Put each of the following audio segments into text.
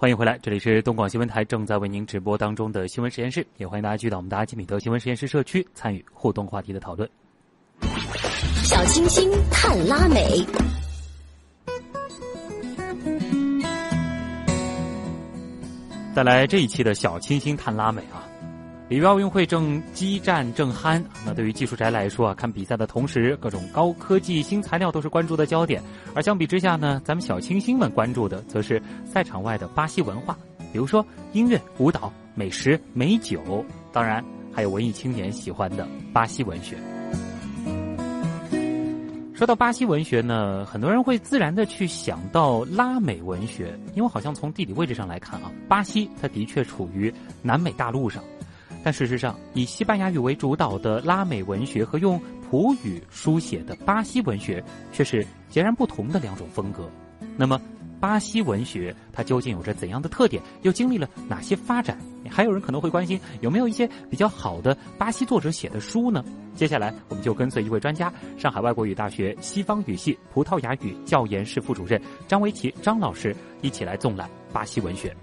欢迎回来，这里是东广新闻台正在为您直播当中的新闻实验室，也欢迎大家去到我们的阿基米德新闻实验室社区参与互动话题的讨论。小清新探拉美，带来这一期的小清新探拉美啊！里约奥运会正激战正酣，那对于技术宅来说啊，看比赛的同时，各种高科技新材料都是关注的焦点。而相比之下呢，咱们小清新们关注的则是赛场外的巴西文化，比如说音乐、舞蹈、美食、美酒，当然还有文艺青年喜欢的巴西文学。说到巴西文学呢，很多人会自然的去想到拉美文学，因为好像从地理位置上来看啊，巴西它的确处于南美大陆上。但事实上，以西班牙语为主导的拉美文学和用葡语书写的巴西文学却是截然不同的两种风格。那么，巴西文学它究竟有着怎样的特点？又经历了哪些发展？还有人可能会关心，有没有一些比较好的巴西作者写的书呢？接下来，我们就跟随一位专家，上海外国语大学西方语系葡萄牙语教研室副主任张维奇张老师一起来纵览巴西文学。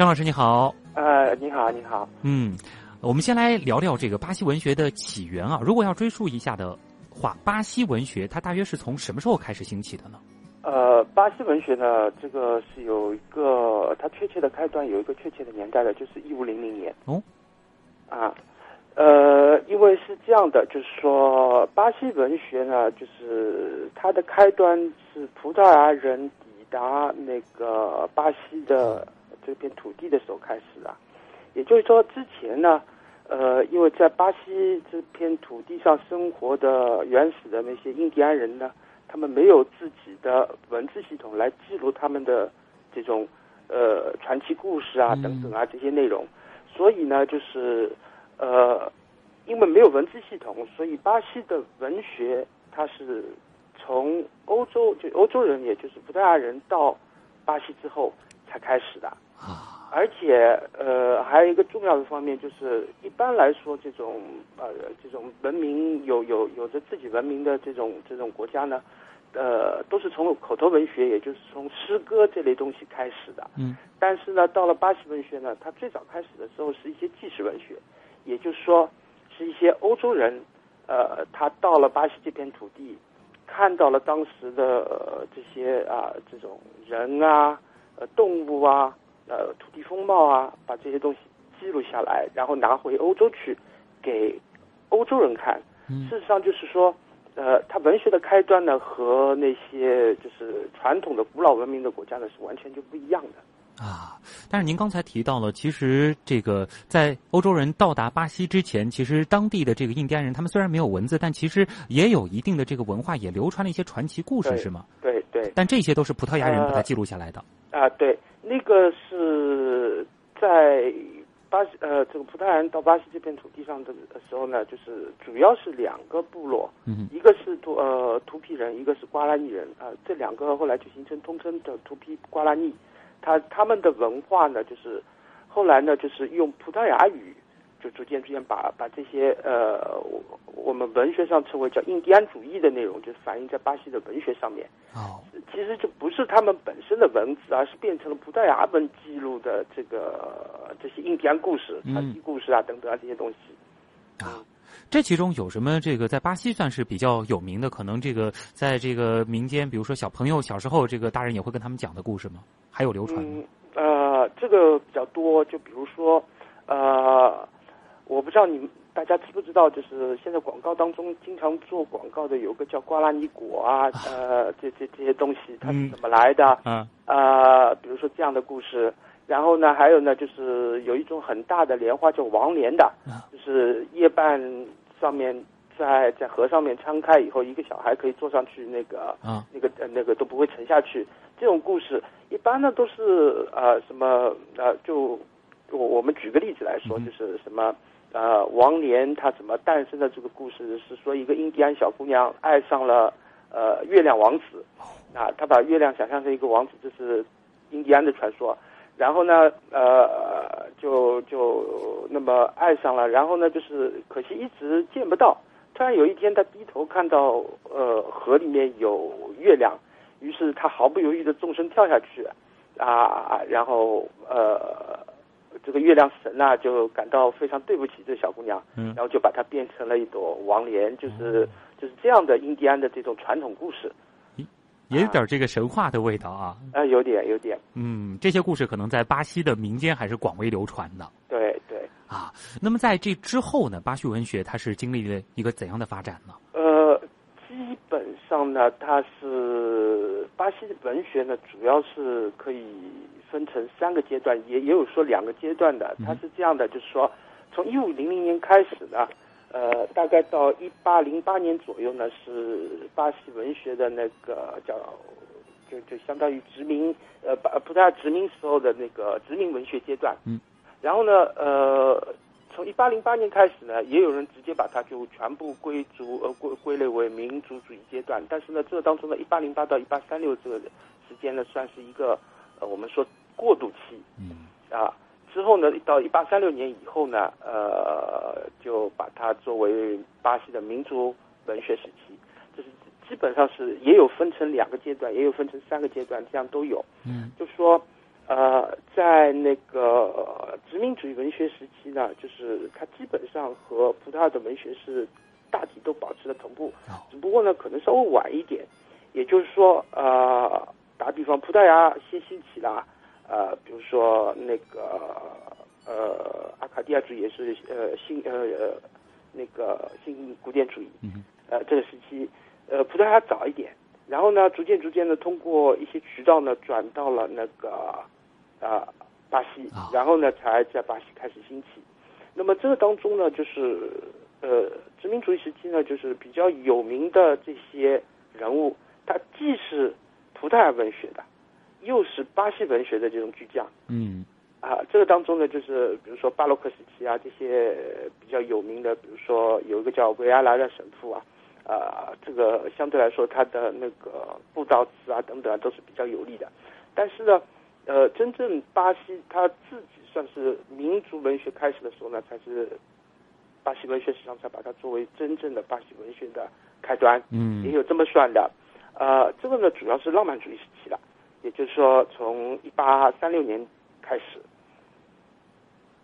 张老师，你好。呃，你好，你好。嗯，我们先来聊聊这个巴西文学的起源啊。如果要追溯一下的话，巴西文学它大约是从什么时候开始兴起的呢？呃，巴西文学呢，这个是有一个它确切的开端，有一个确切的年代的，就是一五零零年。哦。啊，呃，因为是这样的，就是说巴西文学呢，就是它的开端是葡萄牙人抵达那个巴西的。这片土地的时候开始啊，也就是说之前呢，呃，因为在巴西这片土地上生活的原始的那些印第安人呢，他们没有自己的文字系统来记录他们的这种呃传奇故事啊等等啊这些内容，所以呢，就是呃，因为没有文字系统，所以巴西的文学它是从欧洲就欧洲人，也就是葡萄牙人到巴西之后才开始的。啊，而且呃，还有一个重要的方面就是，一般来说，这种呃，这种文明有有有着自己文明的这种这种国家呢，呃，都是从口头文学，也就是从诗歌这类东西开始的。嗯。但是呢，到了巴西文学呢，它最早开始的时候是一些纪实文学，也就是说，是一些欧洲人，呃，他到了巴西这片土地，看到了当时的呃这些啊，这种人啊，呃，动物啊。呃，土地风貌啊，把这些东西记录下来，然后拿回欧洲去给欧洲人看。事实上，就是说，呃，它文学的开端呢，和那些就是传统的古老文明的国家呢，是完全就不一样的。啊，但是您刚才提到了，其实这个在欧洲人到达巴西之前，其实当地的这个印第安人，他们虽然没有文字，但其实也有一定的这个文化，也流传了一些传奇故事，是吗？对对。但这些都是葡萄牙人把它记录下来的。啊，对。那个是在巴西，呃，这个葡萄牙人到巴西这片土地上的时候呢，就是主要是两个部落，嗯，一个是图呃图皮人，一个是瓜拉尼人啊，这两个后来就形成通称的图皮瓜拉尼，他他们的文化呢，就是后来呢，就是用葡萄牙语。就逐渐逐渐把把这些呃，我我们文学上称为叫印第安主义的内容，就反映在巴西的文学上面。哦，其实就不是他们本身的文字，而是变成了葡萄牙文记录的这个这些印第安故事、传奇故事啊等等啊这些东西。啊，这其中有什么这个在巴西算是比较有名的？可能这个在这个民间，比如说小朋友小时候，这个大人也会跟他们讲的故事吗？还有流传吗？呃，这个比较多，就比如说呃。我不知道你们大家知不知道，就是现在广告当中经常做广告的有个叫瓜拉尼果啊，呃，这这这些东西它是怎么来的？嗯，呃，比如说这样的故事，然后呢，还有呢，就是有一种很大的莲花叫王莲的，就是叶瓣上面在在河上面撑开以后，一个小孩可以坐上去，那个啊那个呃那个都不会沉下去。这种故事一般呢都是呃什么呃就我我们举个例子来说，就是什么。呃，王莲她怎么诞生的这个故事是说，一个印第安小姑娘爱上了呃月亮王子，啊，她把月亮想象成一个王子，这是印第安的传说。然后呢，呃，就就那么爱上了，然后呢，就是可惜一直见不到。突然有一天，他低头看到呃河里面有月亮，于是他毫不犹豫的纵身跳下去，啊，然后呃，这个月亮神呐、就感到非常对不起这小姑娘，嗯然后就把她变成了一朵王莲，就是、就是这样的印第安的这种传统故事，也有点这个神话的味道啊。啊、有点有点，嗯，这些故事可能在巴西的民间还是广为流传的对对。啊。那么在这之后呢，巴西文学它是经历了一个怎样的发展呢？呃，基本上呢，它是巴西的文学呢，主要是可以分成三个阶段，也也有说两个阶段的。它是这样的，就是说，从一五零零年开始呢，呃，大概到一八零八年左右呢，是巴西文学的那个叫。就就相当于殖民，呃，巴葡萄牙殖民时候的那个殖民文学阶段。嗯。然后呢，呃，从一八零八年开始呢，也有人直接把它就全部归族呃归归类为民族主义阶段。但是呢，这当中呢，一八零八到一八三六这个时间呢，算是一个呃我们说过渡期嗯啊。之后呢，到一八三六年以后呢，呃，就把它作为巴西的民族文学时期。这是基本上是也有分成两个阶段，也有分成三个阶段，这样都有。嗯就说，呃，在那个呃殖民主义文学时期呢，就是它基本上和葡萄牙的文学是大体都保持了同步。哦，只不过呢，可能稍微晚一点。也就是说，呃，打比方，葡萄牙先兴起了，呃，比如说那个呃阿卡迪亚主义也是呃新呃呃那个新古典主义，嗯呃这个时期，呃葡萄牙早一点，然后呢，逐渐逐渐的通过一些渠道呢，转到了那个呃巴西啊，然后呢，才在巴西开始兴起。那么这个当中呢，就是呃殖民主义时期呢，就是比较有名的这些人物，他既是葡萄牙文学的，又是巴西文学的这种巨匠。嗯啊，这个当中呢，就是比如说巴洛克时期啊，这些比较有名的，比如说有一个叫维阿拉的神父啊，啊，这个相对来说他的那个布道词啊等等啊都是比较有力的。但是呢，呃，真正巴西他自己算是民族文学开始的时候呢，才是巴西文学史上才把它作为真正的巴西文学的开端。嗯也嗯有这么算的。呃，这个呢主要是浪漫主义时期了，也就是说从一八三六年开始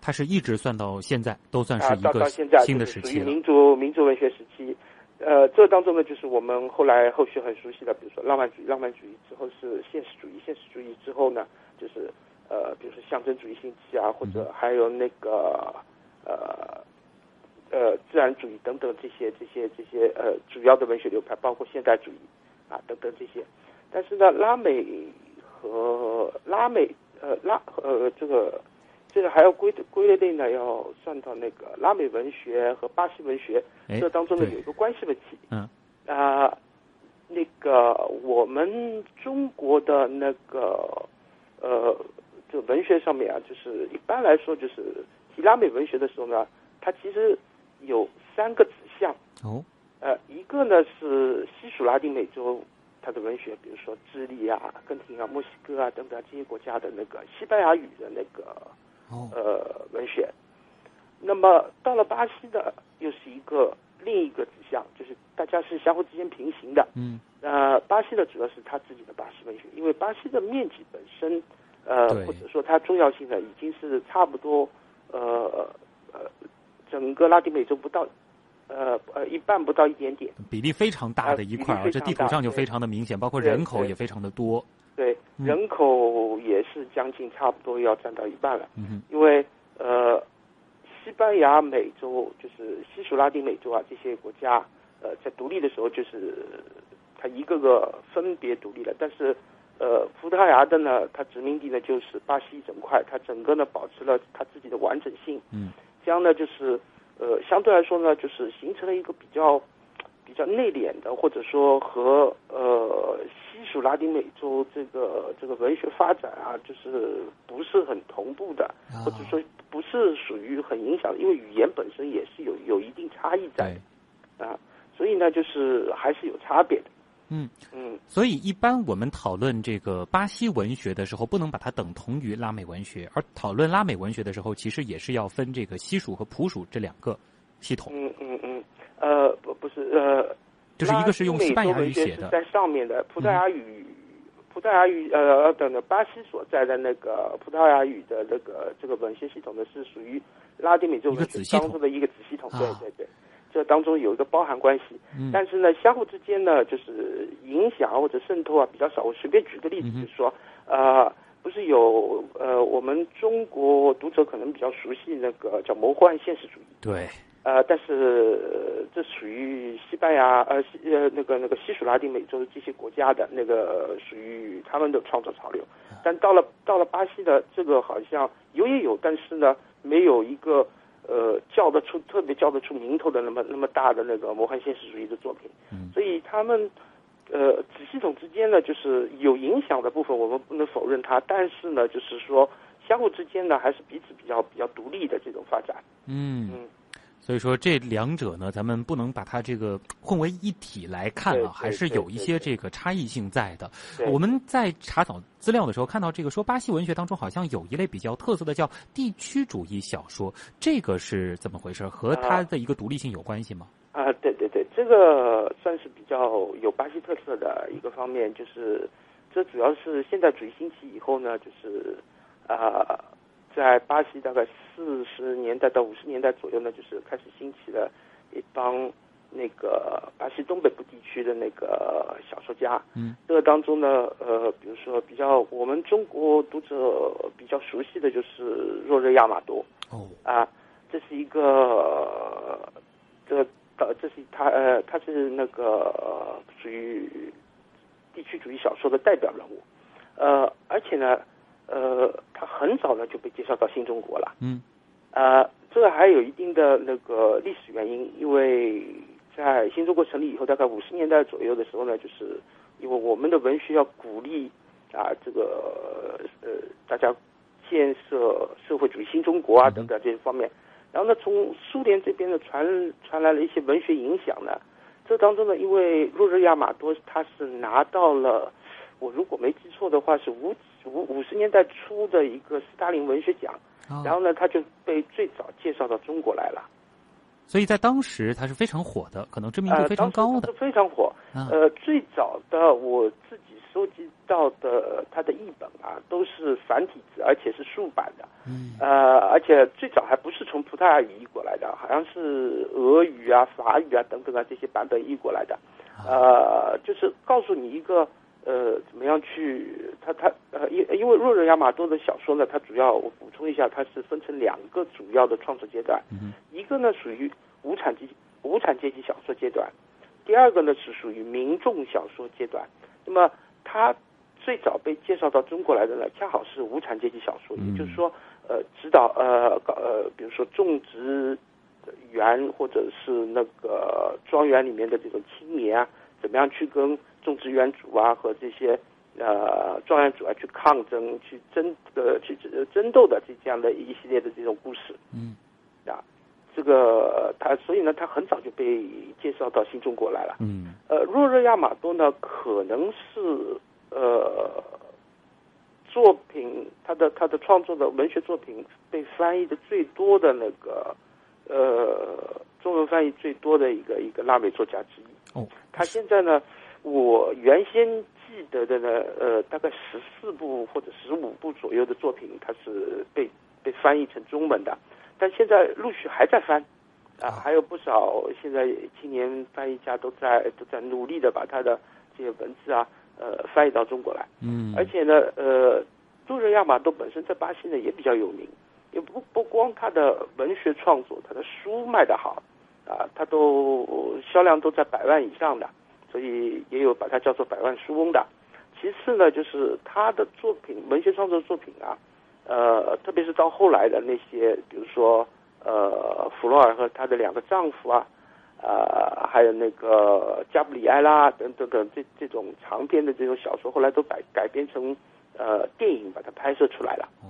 它是一直算到现在，都算啊，是一个到到现在新的就是属于时期了。民族民族文学时期。呃，这当中呢，就是我们后来后续很熟悉的，比如说浪漫主义，浪漫主义之后是现实主义，现实主义之后呢，就是呃，比如说象征主义兴起啊，或者还有那个呃呃自然主义等等这些这些这些呃主要的文学流派，包括现代主义啊等等这些。但是呢，拉美和拉美呃拉呃这个这个还要归归类呢，要算到那个拉美文学和巴西文学哎这当中呢有一个关系问题。嗯啊、那个我们中国的那个呃，就文学上面啊，就是一般来说，就是提拉美文学的时候呢，它其实有三个指向。哦呃，一个呢是西属拉丁美洲它的文学，比如说智利啊、阿根廷啊、墨西哥啊等等这些国家的那个西班牙语的那个哦呃文学。那么到了巴西的，又是一个另一个指向，就是大家是相互之间平行的。嗯呃，巴西的主要是他自己的巴西文学，因为巴西的面积本身，呃，或者说它重要性呢，已经是差不多，呃呃，整个拉丁美洲不到，呃呃一半不到一点点。比例非常大的一块啊，这地图上就非常的明显，包括人口也非常的多。对，嗯人口也是将近差不多要占到一半了。嗯哼因为班牙美洲就是西属拉丁美洲啊这些国家，呃，在独立的时候就是它一个个分别独立了，但是呃，葡萄牙的呢，它殖民地呢就是巴西一整块，它整个呢保持了它自己的完整性，嗯。这样呢就是呃相对来说呢就是形成了一个比较比较内敛的，或者说和呃西属拉丁美洲这个这个文学发展啊，就是不是很同步的，啊。或者说不是属于很影响的，因为语言本身也是有有一定差异在啊，所以呢就是还是有差别的。嗯，嗯，所以一般我们讨论这个巴西文学的时候，不能把它等同于拉美文学，而讨论拉美文学的时候，其实也是要分这个西属和普属这两个系统，嗯嗯嗯，呃，不不是呃，就是一个是用西班牙语写的拉丁美洲文学是，在上面的，葡萄牙语葡萄牙语呃等等巴西所在的那个葡萄牙语的那个这个文学系统呢，是属于拉丁美洲文学当中的一个子系统。对对对，这当中有一个包含关系。但是呢，相互之间呢，就是影响或者渗透啊比较少。我随便举个例子，就是说，呃，不是有呃，我们中国读者可能比较熟悉那个叫魔幻现实主义。对。呃，但是这属于西班牙呃西呃那个那个西属拉丁美洲的这些国家的那个属于他们的创作潮流，但到了到了巴西的这个好像有也有，但是呢没有一个呃叫得出特别叫得出名头的那么那么大的那个魔幻现实主义的作品，所以他们呃子系统之间呢就是有影响的部分，我们不能否认它，但是呢就是说相互之间呢还是彼此比较比较独立的这种发展，嗯。嗯。所以说这两者呢，咱们不能把它这个混为一体来看啊，还是有一些这个差异性在的。我们在查找资料的时候看到，这个说巴西文学当中好像有一类比较特色的叫地区主义小说，这个是怎么回事？和它的一个独立性有关系吗？啊，对对对，这个算是比较有巴西特色的一个方面，就是这主要是现代主义兴起以后呢，就是啊。在巴西大概四十年代到五十年代左右呢，就是开始兴起了一帮那个巴西东北部地区的那个小说家。嗯，这个当中呢，呃，比如说比较我们中国读者比较熟悉的就是若热亚马多。哦，啊，这是一个这个呃，这是他呃，他是那个属于地区主义小说的代表人物。呃，而且呢。呃，他很早呢就被介绍到新中国了。嗯，呃，这个还有一定的那个历史原因，因为在新中国成立以后，大概五十年代左右的时候呢，就是因为我们的文学要鼓励啊，这个呃大家建设社会主义新中国啊等等这些方面。然后呢，从苏联这边呢传传来了一些文学影响呢。这当中呢，因为洛日亚马多他是拿到了，我如果没记错的话是五。五五十年代初的一个斯大林文学奖，然后呢，他就被最早介绍到中国来了。所以在当时他是非常火的，可能知名度非常高的。非常火。呃，最早的我自己收集到的他的译本啊，都是繁体字，而且是竖版的。嗯。呃，而且最早还不是从葡萄牙语译过来的，好像是俄语啊、法语啊等等啊这些版本译过来的。呃，就是告诉你一个。呃，怎么样去？他他呃，因因为若热亚马多的小说呢，它主要我补充一下，它是分成两个主要的创作阶段。一个呢属于无产阶无产阶级小说阶段，第二个呢是属于民众小说阶段。那么他最早被介绍到中国来的呢，恰好是无产阶级小说，也就是说，呃，指导呃呃，比如说种植园或者是那个庄园里面的这种青年啊，怎么样去跟种植园主啊和这些呃庄园主啊去抗争、去争呃去争斗的这这样的一系列的这种故事，嗯，啊，这个他所以呢，他很早就被介绍到新中国来了，嗯，呃，若热亚马多呢，可能是呃作品他的他的创作的文学作品被翻译的最多的那个呃中文翻译最多的一个一个拉美作家之一，哦，他现在呢。我原先记得的呢，呃，大概十四部或者十五部左右的作品，它是被被翻译成中文的，但现在陆续还在翻，啊，还有不少现在青年翻译家都在都在努力的把他的这些文字啊，呃，翻译到中国来。嗯，而且呢，呃，杜热亚马多本身在巴西呢也比较有名，也不不光他的文学创作，他的书卖得好，啊，他都销量都在百万以上的。所以也有把它叫做百万书翁的。其次呢，就是他的作品，文学创作作品啊，呃，特别是到后来的那些，比如说呃，弗洛尔和他的两个丈夫啊，呃，还有那个加布里埃拉等等等这这种长篇的这种小说，后来都改改编成呃电影，把它拍摄出来了。嗯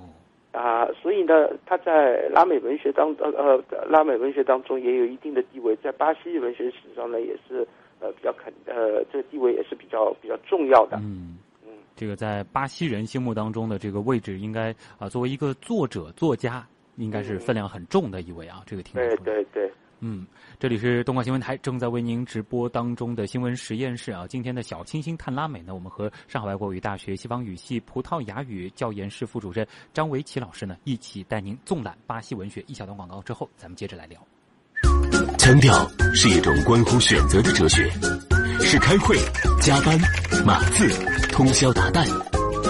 啊，所以呢，他在拉美文学当呃呃拉美文学当中也有一定的地位，在巴西文学史上呢，也是。呃，比较肯呃，这个地位也是比较比较重要的。嗯嗯，这个在巴西人心目当中的这个位置，应该啊，作为一个作者作家，应该是分量很重的一位啊。这个听对对对，嗯，这里是东广新闻台正在为您直播当中的新闻实验室啊。今天的小清新探拉美呢，我们和上海外国语大学西方语系葡萄牙语教研室副主任张维奇老师呢，一起带您纵览巴西文学。一小段广告之后，咱们接着来聊。腔调是一种关乎选择的哲学，是开会、加班、码字、通宵达旦，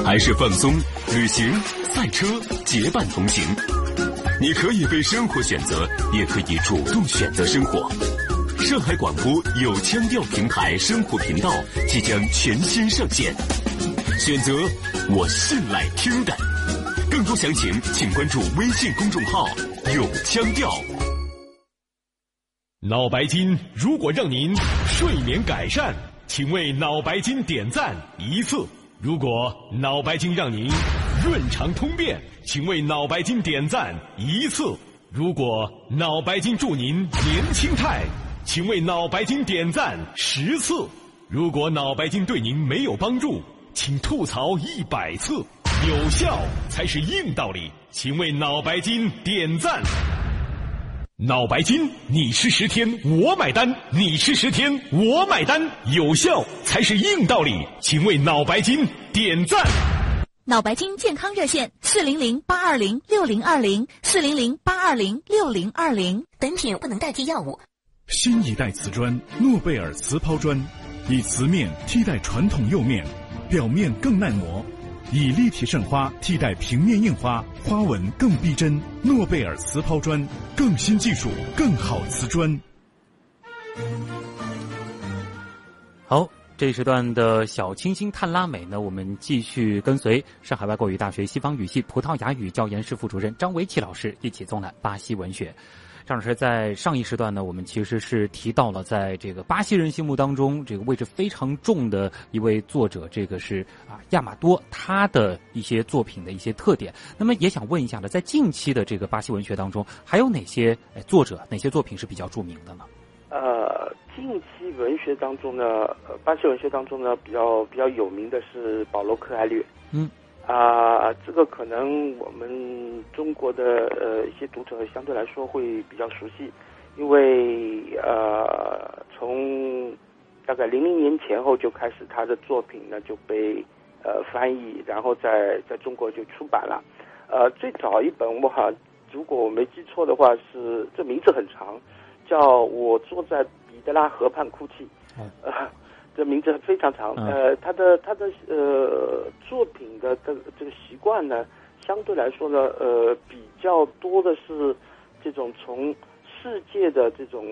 还是放松、旅行、赛车、结伴同行？你可以被生活选择，也可以主动选择生活。上海广播有腔调平台生活频道即将全新上线，选择我信赖听的。更多详情请关注微信公众号“有腔调”。脑白金如果让您睡眠改善，请为脑白金点赞一次；如果脑白金让您润肠通便，请为脑白金点赞一次；如果脑白金助您年轻态，请为脑白金点赞十次；如果脑白金对您没有帮助，请吐槽一百次。有效才是硬道理，请为脑白金点赞。脑白金，你吃十天我买单，你吃十天我买单，有效才是硬道理，请为脑白金点赞。脑白金健康热线：四零零八二零六零二零四零零八二零六零二零。本品不能代替药物。新一代瓷砖，诺贝尔瓷抛砖，以瓷面替代传统釉面，表面更耐磨。以立体渗花替代平面印花，花纹更逼真。诺贝尔瓷抛砖，更新技术，更好瓷砖。好，这一时段的小清新探拉美呢，我们继续跟随上海外国语大学西方语系葡萄牙语教研室副主任张维奇老师一起纵览巴西文学。张老师在上一时段呢，我们其实是提到了在这个巴西人心目当中这个位置非常重的一位作者，这个是啊亚马多，他的一些作品的一些特点。那么也想问一下呢，在近期的这个巴西文学当中，还有哪些作者、哪些作品是比较著名的呢？呃，近期文学当中呢，呃，巴西文学当中呢，比较比较有名的是保罗·克艾略。嗯。啊，这个可能我们中国的呃一些读者相对来说会比较熟悉，因为呃从大概零零年前后就开始他的作品呢就被呃翻译，然后在在中国就出版了。呃，最早一本我好像如果我没记错的话是这名字很长，叫我坐在彼得拉河畔哭泣。嗯。这名字非常长，呃，他的他的呃作品的这这个习惯呢，相对来说呢，呃，比较多的是这种从世界的这种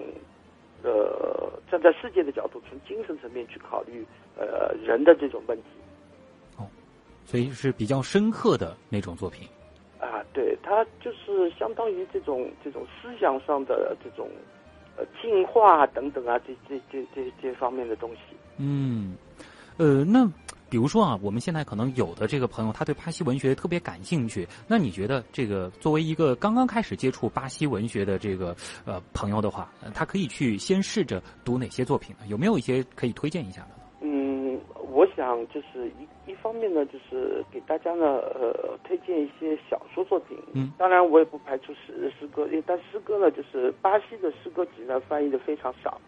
呃站在世界的角度，从精神层面去考虑呃人的这种问题。哦，所以是比较深刻的那种作品。啊，对，他就是相当于这种这种思想上的这种呃进化等等啊，这这这这这方面的东西。嗯，呃，那比如说啊，我们现在可能有的这个朋友，他对巴西文学特别感兴趣。那你觉得，这个作为一个刚刚开始接触巴西文学的这个呃朋友的话，他可以去先试着读哪些作品呢？有没有一些可以推荐一下的？嗯，我想就是一一方面呢，就是给大家呢呃推荐一些小说作品。嗯，当然我也不排除诗诗歌，但诗歌呢，就是巴西的诗歌集呢翻译的非常少。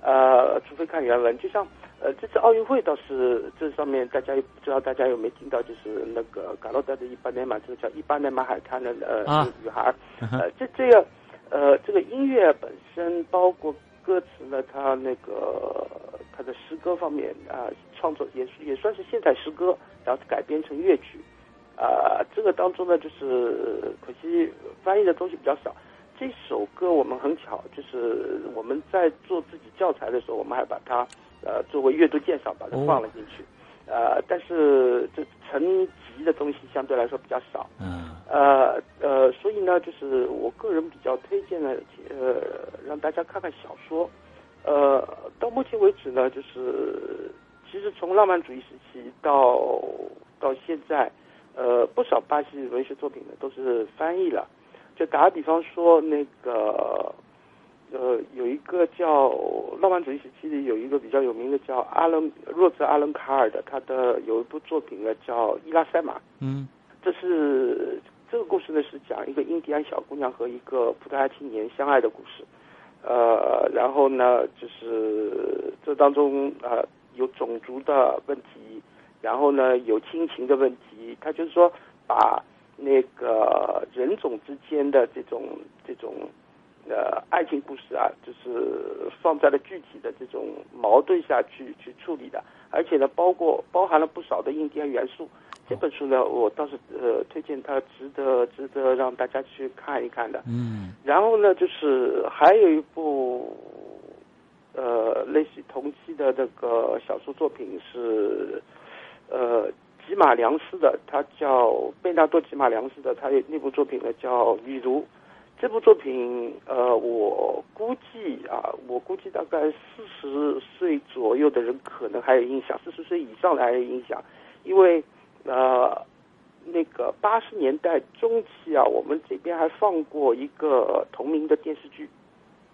呃，除非看原文，就像。呃，这次奥运会倒是这上面大家不知道大家有没有听到，就是那个卡洛德的一巴内马，这个叫一巴内马海滩的呃女孩，呃，这这个呃这个音乐本身包括歌词呢，它那个它的诗歌方面啊创作也也算是现代诗歌，然后改编成乐曲，啊，这个当中呢就是可惜翻译的东西比较少。这首歌我们很巧，就是我们在做自己教材的时候，我们还把它。呃，作为阅读鉴赏把它放了进去，呃，但是这成集的东西相对来说比较少，嗯，呃呃，所以呢，就是我个人比较推荐呢，呃，让大家看看小说，呃，到目前为止呢，就是其实从浪漫主义时期到到现在，呃，不少巴西文学作品呢都是翻译了，就打个比方说那个。呃，有一个叫浪漫主义时期里，有一个比较有名的叫阿伦若泽阿伦卡尔的，他的有一部作品呢叫《伊拉塞玛》。嗯，这是这个故事呢是讲一个印第安小姑娘和一个葡萄牙青年相爱的故事。呃，然后呢，就是这当中呃有种族的问题，然后呢有亲情的问题，他就是说把那个人种之间的这种这种呃爱情故事啊，就是放在了具体的这种矛盾下去去处理的，而且呢，包括包含了不少的印第安元素。这本书呢，我倒是呃推荐它，值得值得让大家去看一看的。嗯然后呢，就是还有一部呃类似同期的那个小说作品是呃吉马良斯的，他叫贝纳多吉马良斯的，他有那部作品呢叫《女奴》。这部作品，呃，我估计啊，我估计大概四十岁左右的人可能还有印象，四十岁以上的还有印象，因为呃，那个八十年代中期啊，我们这边还放过一个同名的电视剧《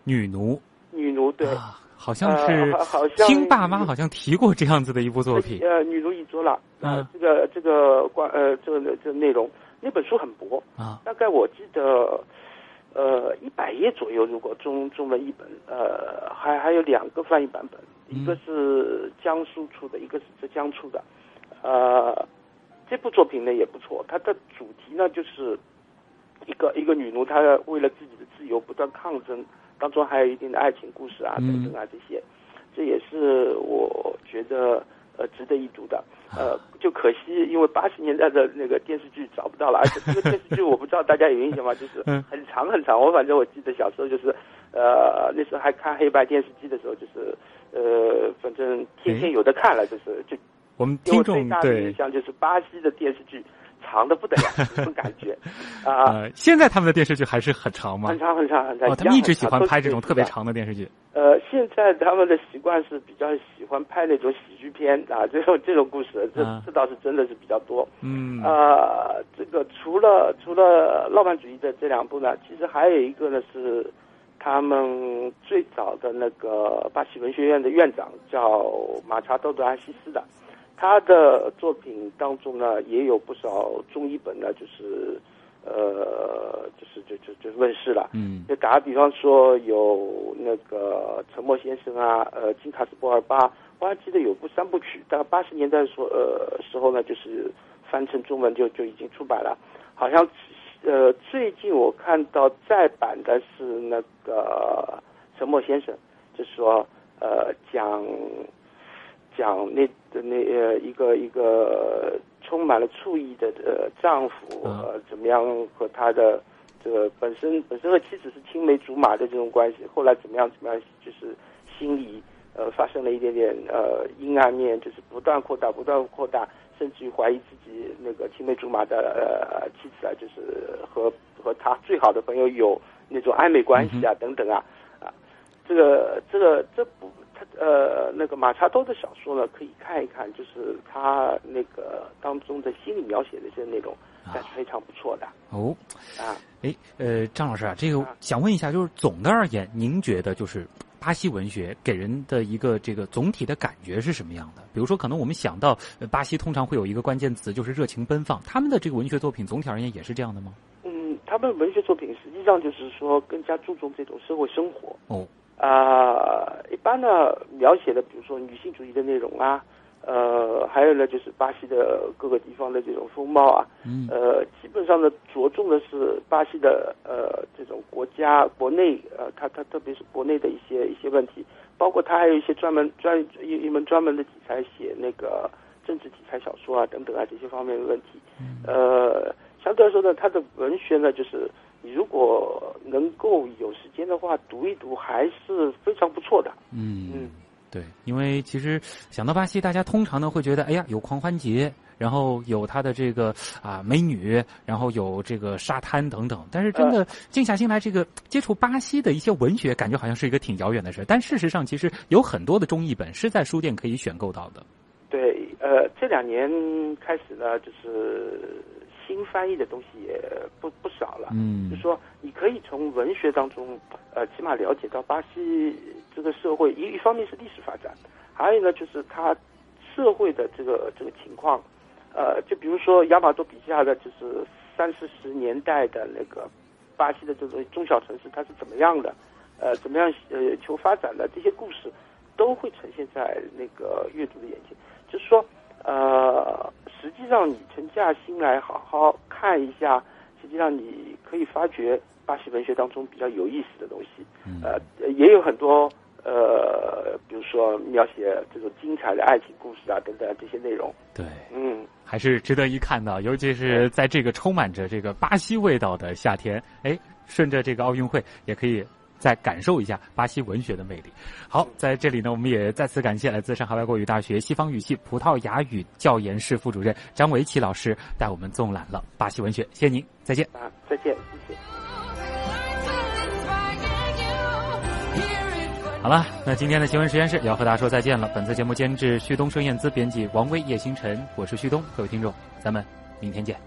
女奴。女奴》，对，啊，好像呃是好好像听爸妈好像提过这样子的一部作品。呃，女奴一桌了，呃嗯，这个这个关呃这个这个内容，那本书很薄，啊，大概我记得，呃，一百页左右。如果中中文译本，呃，还还有两个翻译版本，嗯一个是江苏出的，一个是浙江出的。呃，这部作品呢也不错，它的主题呢就是一个一个女奴，她为了自己的自由不断抗争，当中还有一定的爱情故事啊嗯等等啊这些，这也是我觉得呃值得一读的。呃，就可惜，因为八十年代的那个电视剧找不到了，而且这个电视剧我不知道大家有印象吗？就是嗯很长很长，我反正我记得小时候就是，呃，那时候还看黑白电视机的时候，就是呃，反正天天有的看了，就是就我们听众对大的印象就是巴西的电视剧长的不得了，这种感觉啊，呃，现在他们的电视剧还是很长吗很？长很长很长。哦，他们一直喜欢拍这种特别长的电视剧。呃，现在他们的习惯是比较喜欢拍那种喜剧片啊，这种这种故事，这、啊这倒是真的是比较多。嗯呃，这个除了除了浪漫主义的这两部呢，其实还有一个呢是他们最早的那个巴西文学院的院长叫马查多德阿西斯的，他的作品当中呢也有不少中医本呢，就是呃，就是就就就问世了。嗯就打个比方说，有那个沉默先生啊，呃，金卡斯波尔巴，我还记得有部三部曲，大概八十年代的时候，呃时候呢，就是翻成中文就就已经出版了。好像呃最近我看到再版的是那个沉默先生，就是说呃讲讲那的那呃一个一个充满了醋意的呃丈夫啊。呃怎么样和他的这个本身本身和妻子是青梅竹马的这种关系，后来怎么样怎么样，就是心里呃发生了一点点呃阴暗面，就是不断扩大不断扩大，甚至于怀疑自己那个青梅竹马的呃妻子啊，就是和和他最好的朋友有那种暧昧关系啊等等啊啊，这个这个这部他呃那个马查多的小说呢，可以看一看，就是他那个当中的心理描写的一些内容，还是非常不错的哦，啊。哎，呃，张老师啊，这个啊想问一下，就是总的而言，您觉得就是巴西文学给人的一个这个总体的感觉是什么样的？比如说，可能我们想到呃巴西，通常会有一个关键词就是热情奔放，他们的这个文学作品总体而言也是这样的吗？嗯，他们文学作品实际上就是说更加注重这种社会生活哦，啊、一般呢描写的比如说女性主义的内容啊，呃，还有呢就是巴西的各个地方的这种风貌啊，嗯。呃，基本上呢着重的是巴西的呃这种国家国内呃，它它特别是国内的一些一些问题，包括它还有一些专门专一一门专门的题材写那个政治题材小说啊等等啊这些方面的问题，呃，相对来说呢，它的文学呢就是你如果能够有时间的话读一读，还是非常不错的。嗯嗯对，因为其实想到巴西，大家通常呢会觉得，哎呀，有狂欢节，然后有它的这个啊美女，然后有这个沙滩等等。但是真的静下心来，这个接触巴西的一些文学，感觉好像是一个挺遥远的事。但事实上，其实有很多的中译本是在书店可以选购到的。对，呃，这两年开始呢，就是新翻译的东西也不不少了。嗯就说你可以从文学当中，呃，起码了解到巴西这个社会，一一方面是历史发展，还有呢就是它社会的这个这个情况，呃，就比如说亚马多笔下的就是三四十年代的那个巴西的这种中小城市，它是怎么样的？呃怎么样呃求发展的这些故事，都会呈现在那个阅读的眼前。就是说，呃，实际上你沉下心来好好看一下，实际上你可以发掘巴西文学当中比较有意思的东西。呃，也有很多呃，比如说描写这种精彩的爱情故事啊等等这些内容。对，嗯，还是值得一看的，尤其是在这个充满着这个巴西味道的夏天，哎，顺着这个奥运会也可以。再感受一下巴西文学的魅力。好，在这里呢，我们也再次感谢来自上海外国语大学西方语系葡萄牙语教研室副主任张维奇老师带我们纵览了巴西文学。谢谢您，再见。啊，再见，谢谢。好了，那今天的新闻实验室也要和大家说再见了。本次节目监制旭东、盛燕姿，编辑王威、叶星辰，我是旭东。各位听众，咱们明天见。